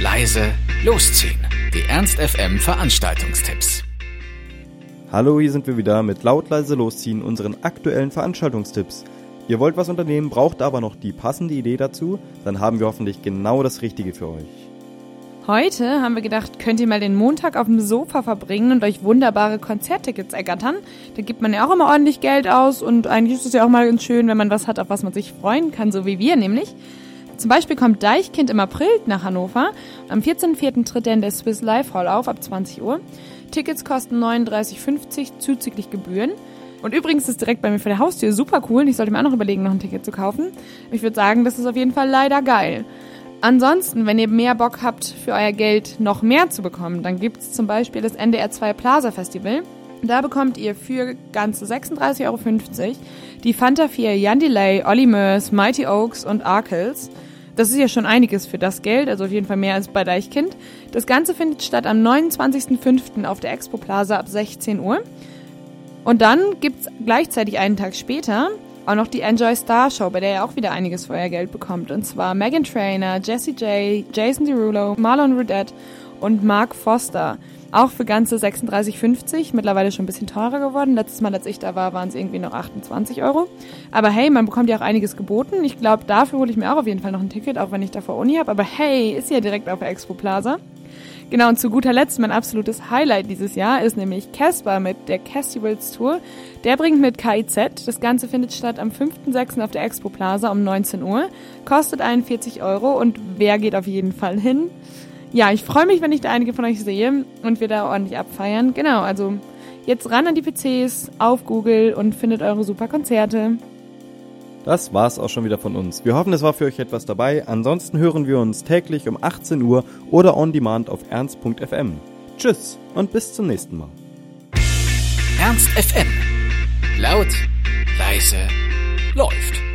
leise, losziehen. Die Ernst FM Veranstaltungstipps. Hallo, hier sind wir wieder mit laut leise losziehen unseren aktuellen Veranstaltungstipps. Ihr wollt was unternehmen, braucht aber noch die passende Idee dazu, dann haben wir hoffentlich genau das Richtige für euch. Heute haben wir gedacht, könnt ihr mal den Montag auf dem Sofa verbringen und euch wunderbare Konzerttickets ergattern. Da gibt man ja auch immer ordentlich Geld aus und eigentlich ist es ja auch mal ganz schön, wenn man was hat, auf was man sich freuen kann, so wie wir nämlich. Zum Beispiel kommt Deichkind im April nach Hannover. Am 14.04. tritt er in der Swiss Life Hall auf ab 20 Uhr. Tickets kosten 39,50 zuzüglich Gebühren. Und übrigens ist direkt bei mir vor der Haustür super cool. Ich sollte mir auch noch überlegen, noch ein Ticket zu kaufen. Ich würde sagen, das ist auf jeden Fall leider geil. Ansonsten, wenn ihr mehr Bock habt, für euer Geld noch mehr zu bekommen, dann gibt es zum Beispiel das NDR 2 Plaza Festival. Da bekommt ihr für ganze 36,50 Euro die Fanta 4 Jan Delay, Olly Murs, Mighty Oaks und Arkels. Das ist ja schon einiges für das Geld, also auf jeden Fall mehr als bei Deichkind. Das Ganze findet statt am 29.05. auf der Expo Plaza ab 16 Uhr. Und dann gibt's gleichzeitig einen Tag später auch noch die Enjoy Star Show, bei der ihr auch wieder einiges für euer Geld bekommt. Und zwar Megan Trainer, Jessie J, Jason Derulo, Marlon Rudette und Mark Foster. Auch für ganze 36,50. Mittlerweile schon ein bisschen teurer geworden. Letztes Mal, als ich da war, waren es irgendwie noch 28 Euro. Aber hey, man bekommt ja auch einiges geboten. Ich glaube, dafür hole ich mir auch auf jeden Fall noch ein Ticket, auch wenn ich davor Uni habe. Aber hey, ist ja direkt auf der Expo Plaza. Genau, und zu guter Letzt mein absolutes Highlight dieses Jahr ist nämlich Casper mit der Castivals Tour. Der bringt mit KIZ. Das Ganze findet statt am 5.6. auf der Expo Plaza um 19 Uhr. Kostet 41 Euro und wer geht auf jeden Fall hin? Ja, ich freue mich, wenn ich da einige von euch sehe und wir da ordentlich abfeiern. Genau, also jetzt ran an die PCs, auf Google und findet eure super Konzerte. Das war's auch schon wieder von uns. Wir hoffen, es war für euch etwas dabei. Ansonsten hören wir uns täglich um 18 Uhr oder on demand auf ernst.fm. Tschüss und bis zum nächsten Mal. Ernst FM. Laut, leise, läuft.